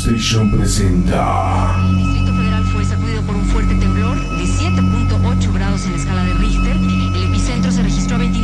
Station presenta. El Distrito Federal fue sacudido por un fuerte temblor de 7.8 grados en la escala de Richter. El epicentro se registró a 29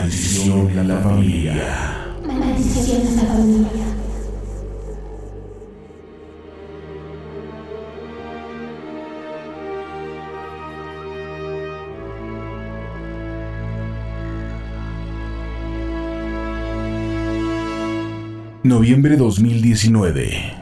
Maldición en la familia. Maldición a la familia. Noviembre 2019.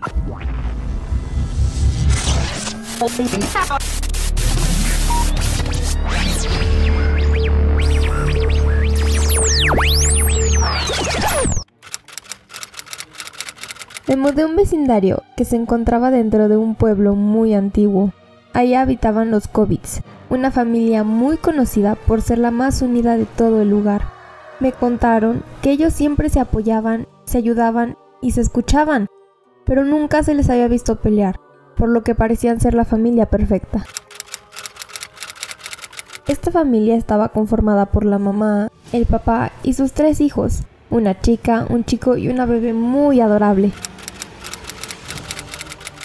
Me mudé un vecindario que se encontraba dentro de un pueblo muy antiguo. Ahí habitaban los Kovitz, una familia muy conocida por ser la más unida de todo el lugar. Me contaron que ellos siempre se apoyaban, se ayudaban y se escuchaban, pero nunca se les había visto pelear, por lo que parecían ser la familia perfecta. Esta familia estaba conformada por la mamá, el papá y sus tres hijos, una chica, un chico y una bebé muy adorable.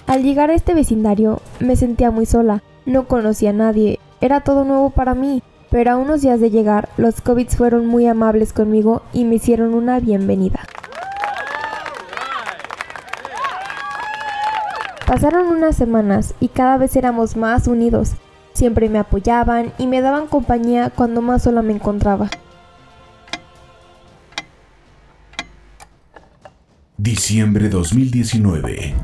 Al llegar a este vecindario me sentía muy sola, no conocía a nadie, era todo nuevo para mí, pero a unos días de llegar los Covits fueron muy amables conmigo y me hicieron una bienvenida. Pasaron unas semanas y cada vez éramos más unidos. Siempre me apoyaban y me daban compañía cuando más sola me encontraba. Diciembre 2019.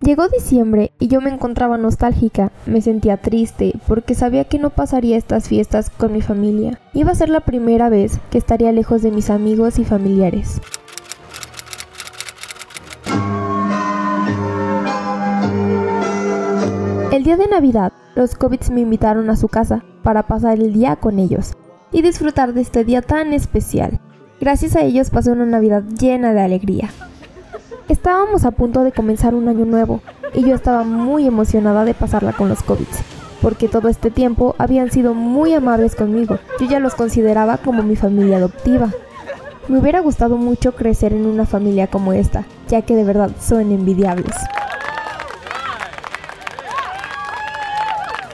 Llegó diciembre y yo me encontraba nostálgica, me sentía triste porque sabía que no pasaría estas fiestas con mi familia. Iba a ser la primera vez que estaría lejos de mis amigos y familiares. El día de Navidad, los Covits me invitaron a su casa para pasar el día con ellos y disfrutar de este día tan especial. Gracias a ellos pasé una Navidad llena de alegría. Estábamos a punto de comenzar un año nuevo y yo estaba muy emocionada de pasarla con los Covits, porque todo este tiempo habían sido muy amables conmigo. Yo ya los consideraba como mi familia adoptiva. Me hubiera gustado mucho crecer en una familia como esta, ya que de verdad son envidiables.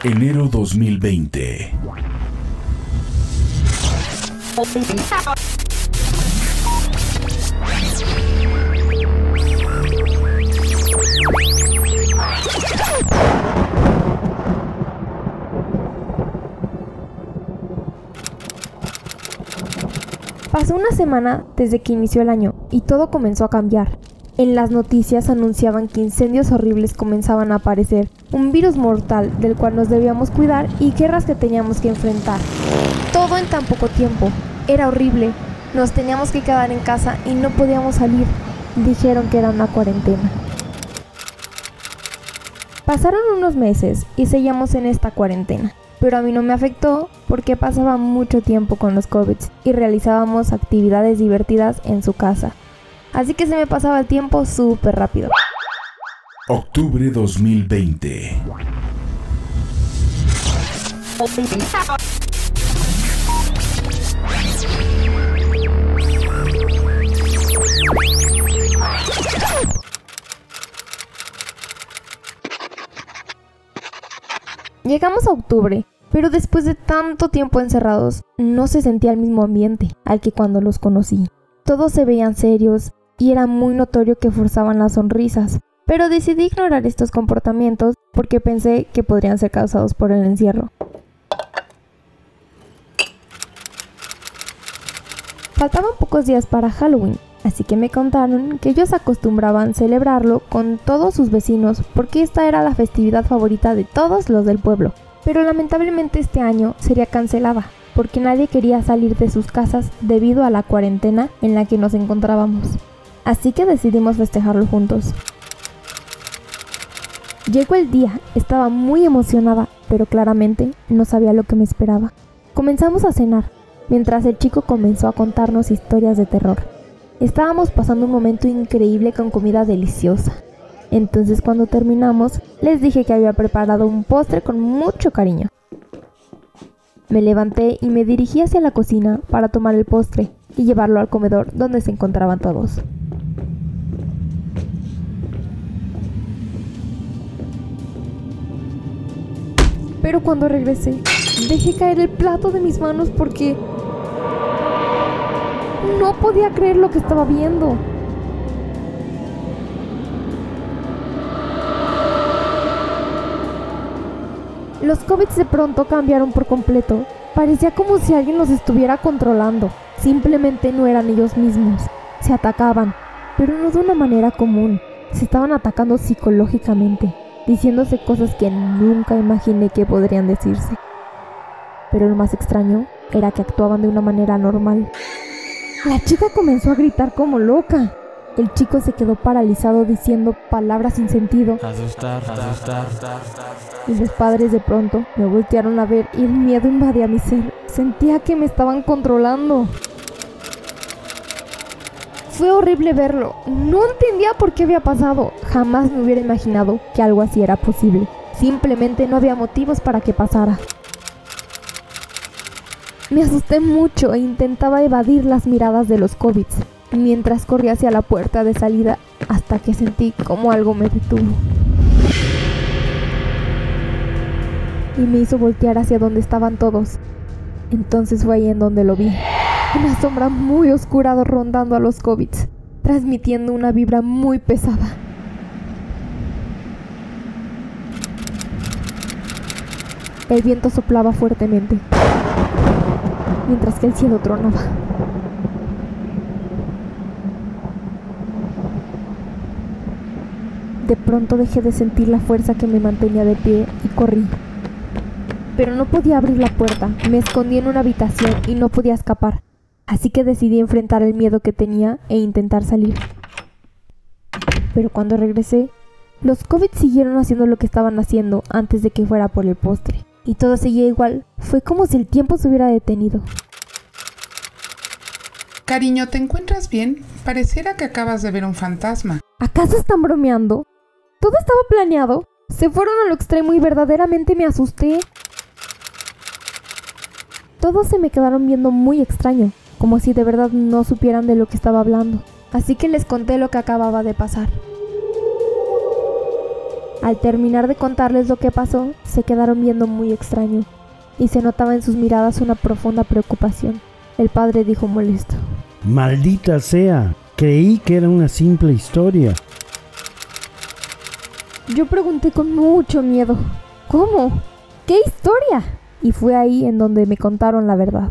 Enero 2020. Pasó una semana desde que inició el año y todo comenzó a cambiar. En las noticias anunciaban que incendios horribles comenzaban a aparecer, un virus mortal del cual nos debíamos cuidar y guerras que teníamos que enfrentar. Todo en tan poco tiempo. Era horrible. Nos teníamos que quedar en casa y no podíamos salir. Dijeron que era una cuarentena. Pasaron unos meses y seguíamos en esta cuarentena, pero a mí no me afectó porque pasaba mucho tiempo con los COVID y realizábamos actividades divertidas en su casa. Así que se me pasaba el tiempo súper rápido. Octubre 2020. Llegamos a octubre, pero después de tanto tiempo encerrados, no se sentía el mismo ambiente al que cuando los conocí. Todos se veían serios y era muy notorio que forzaban las sonrisas, pero decidí ignorar estos comportamientos porque pensé que podrían ser causados por el encierro. Faltaban pocos días para Halloween, así que me contaron que ellos acostumbraban celebrarlo con todos sus vecinos porque esta era la festividad favorita de todos los del pueblo. Pero lamentablemente este año sería cancelada porque nadie quería salir de sus casas debido a la cuarentena en la que nos encontrábamos. Así que decidimos festejarlo juntos. Llegó el día, estaba muy emocionada, pero claramente no sabía lo que me esperaba. Comenzamos a cenar, mientras el chico comenzó a contarnos historias de terror. Estábamos pasando un momento increíble con comida deliciosa. Entonces cuando terminamos, les dije que había preparado un postre con mucho cariño. Me levanté y me dirigí hacia la cocina para tomar el postre y llevarlo al comedor donde se encontraban todos. Pero cuando regresé, dejé caer el plato de mis manos porque no podía creer lo que estaba viendo. Los COVID de pronto cambiaron por completo. Parecía como si alguien los estuviera controlando. Simplemente no eran ellos mismos. Se atacaban, pero no de una manera común. Se estaban atacando psicológicamente, diciéndose cosas que nunca imaginé que podrían decirse. Pero lo más extraño era que actuaban de una manera normal. La chica comenzó a gritar como loca. El chico se quedó paralizado diciendo palabras sin sentido. Asustar, asustar. Y los padres de pronto me voltearon a ver y el miedo invadía mi ser. Sentía que me estaban controlando. Fue horrible verlo. No entendía por qué había pasado. Jamás me hubiera imaginado que algo así era posible. Simplemente no había motivos para que pasara. Me asusté mucho e intentaba evadir las miradas de los COVID mientras corría hacia la puerta de salida hasta que sentí como algo me detuvo. Y me hizo voltear hacia donde estaban todos. Entonces fue ahí en donde lo vi. Una sombra muy oscura rondando a los COVID, transmitiendo una vibra muy pesada. El viento soplaba fuertemente, mientras que el cielo tronaba. De pronto dejé de sentir la fuerza que me mantenía de pie y corrí. Pero no podía abrir la puerta, me escondí en una habitación y no podía escapar. Así que decidí enfrentar el miedo que tenía e intentar salir. Pero cuando regresé, los COVID siguieron haciendo lo que estaban haciendo antes de que fuera por el postre. Y todo seguía igual. Fue como si el tiempo se hubiera detenido. Cariño, ¿te encuentras bien? Pareciera que acabas de ver un fantasma. ¿Acaso están bromeando? Todo estaba planeado. Se fueron a lo extremo y verdaderamente me asusté. Todos se me quedaron viendo muy extraño, como si de verdad no supieran de lo que estaba hablando. Así que les conté lo que acababa de pasar. Al terminar de contarles lo que pasó, se quedaron viendo muy extraño, y se notaba en sus miradas una profunda preocupación. El padre dijo molesto. Maldita sea, creí que era una simple historia. Yo pregunté con mucho miedo, ¿cómo? ¿Qué historia? Y fue ahí en donde me contaron la verdad.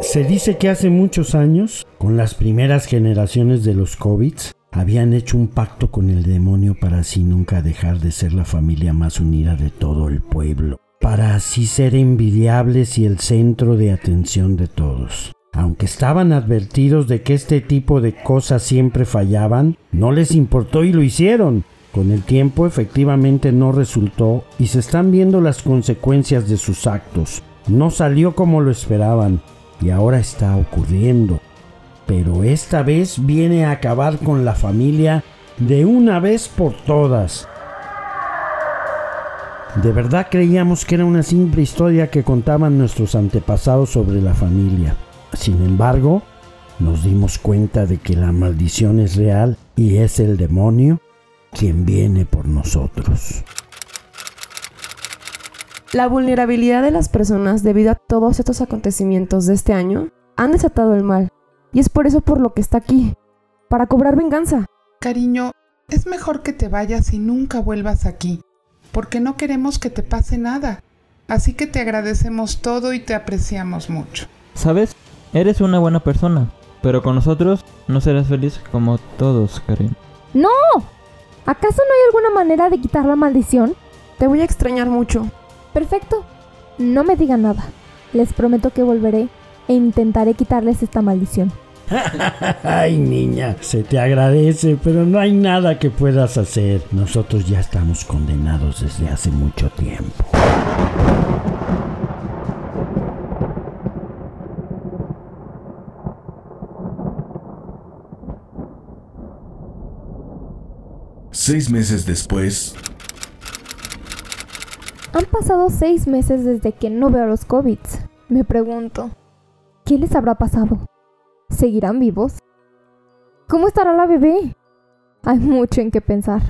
Se dice que hace muchos años, con las primeras generaciones de los COVIDs, habían hecho un pacto con el demonio para así nunca dejar de ser la familia más unida de todo el pueblo, para así ser envidiables y el centro de atención de todos. Aunque estaban advertidos de que este tipo de cosas siempre fallaban, no les importó y lo hicieron. Con el tiempo efectivamente no resultó y se están viendo las consecuencias de sus actos. No salió como lo esperaban y ahora está ocurriendo. Pero esta vez viene a acabar con la familia de una vez por todas. De verdad creíamos que era una simple historia que contaban nuestros antepasados sobre la familia. Sin embargo, nos dimos cuenta de que la maldición es real y es el demonio quien viene por nosotros. La vulnerabilidad de las personas debido a todos estos acontecimientos de este año han desatado el mal. Y es por eso por lo que está aquí, para cobrar venganza. Cariño, es mejor que te vayas y nunca vuelvas aquí, porque no queremos que te pase nada. Así que te agradecemos todo y te apreciamos mucho. ¿Sabes? Eres una buena persona, pero con nosotros no serás feliz como todos, Karim. ¡No! ¿Acaso no hay alguna manera de quitar la maldición? Te voy a extrañar mucho. Perfecto. No me digan nada. Les prometo que volveré e intentaré quitarles esta maldición. Ay, niña, se te agradece, pero no hay nada que puedas hacer. Nosotros ya estamos condenados desde hace mucho tiempo. Seis meses después, Han pasado seis meses desde que no veo a los COVIDs. Me pregunto, ¿qué les habrá pasado? ¿Seguirán vivos? ¿Cómo estará la bebé? Hay mucho en qué pensar.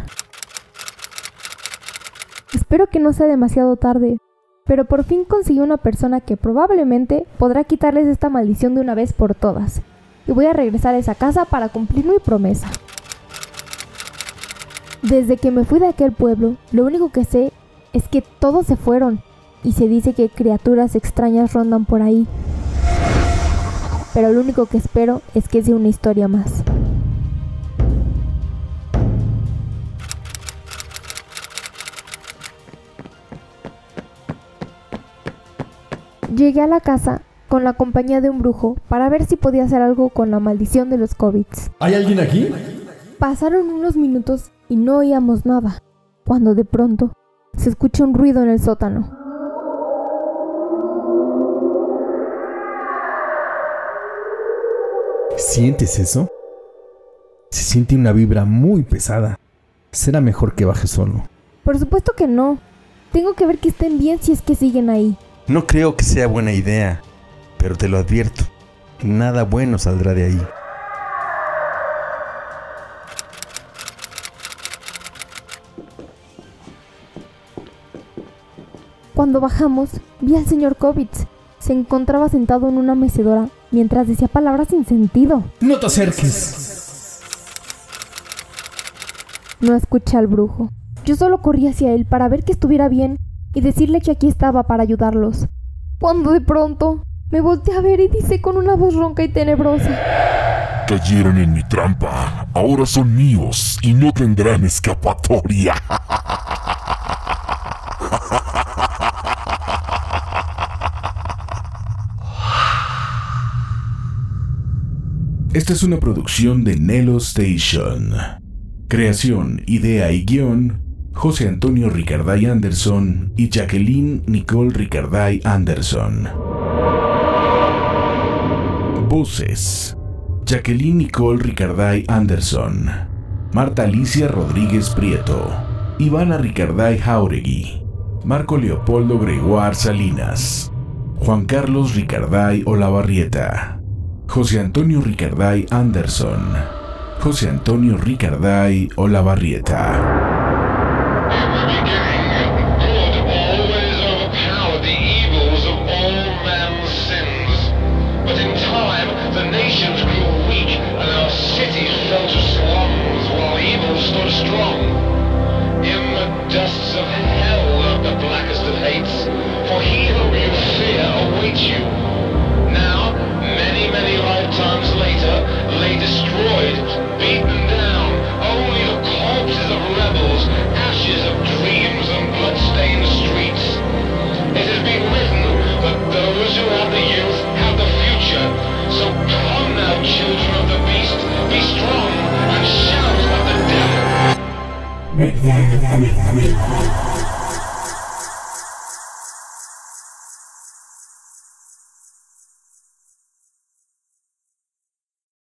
Espero que no sea demasiado tarde, pero por fin conseguí una persona que probablemente podrá quitarles esta maldición de una vez por todas. Y voy a regresar a esa casa para cumplir mi promesa. Desde que me fui de aquel pueblo, lo único que sé es que todos se fueron y se dice que criaturas extrañas rondan por ahí. Pero lo único que espero es que sea una historia más. Llegué a la casa con la compañía de un brujo para ver si podía hacer algo con la maldición de los COVIDs. ¿hay alguien aquí? Pasaron unos minutos y no oíamos nada, cuando de pronto se escucha un ruido en el sótano. ¿Sientes eso? Se siente una vibra muy pesada. Será mejor que baje solo. Por supuesto que no. Tengo que ver que estén bien si es que siguen ahí. No creo que sea buena idea, pero te lo advierto. Nada bueno saldrá de ahí. Cuando bajamos, vi al señor Kovitz. Se encontraba sentado en una mecedora mientras decía palabras sin sentido. No te acerques. No escuché al brujo. Yo solo corrí hacia él para ver que estuviera bien y decirle que aquí estaba para ayudarlos. Cuando de pronto me volteé a ver y dice con una voz ronca y tenebrosa. Cayeron en mi trampa. Ahora son míos y no tendrán escapatoria. Esta es una producción de Nelo Station. Creación, idea y guion, José Antonio Ricarday Anderson y Jacqueline Nicole Ricarday Anderson. Voces. Jacqueline Nicole Ricarday Anderson. Marta Alicia Rodríguez Prieto. Ivana Ricarday Jauregui. Marco Leopoldo Gregoire Salinas. Juan Carlos Ricarday Olavarrieta. José Antonio Ricarday Anderson. José Antonio Ricarday Olavarrieta. Strong and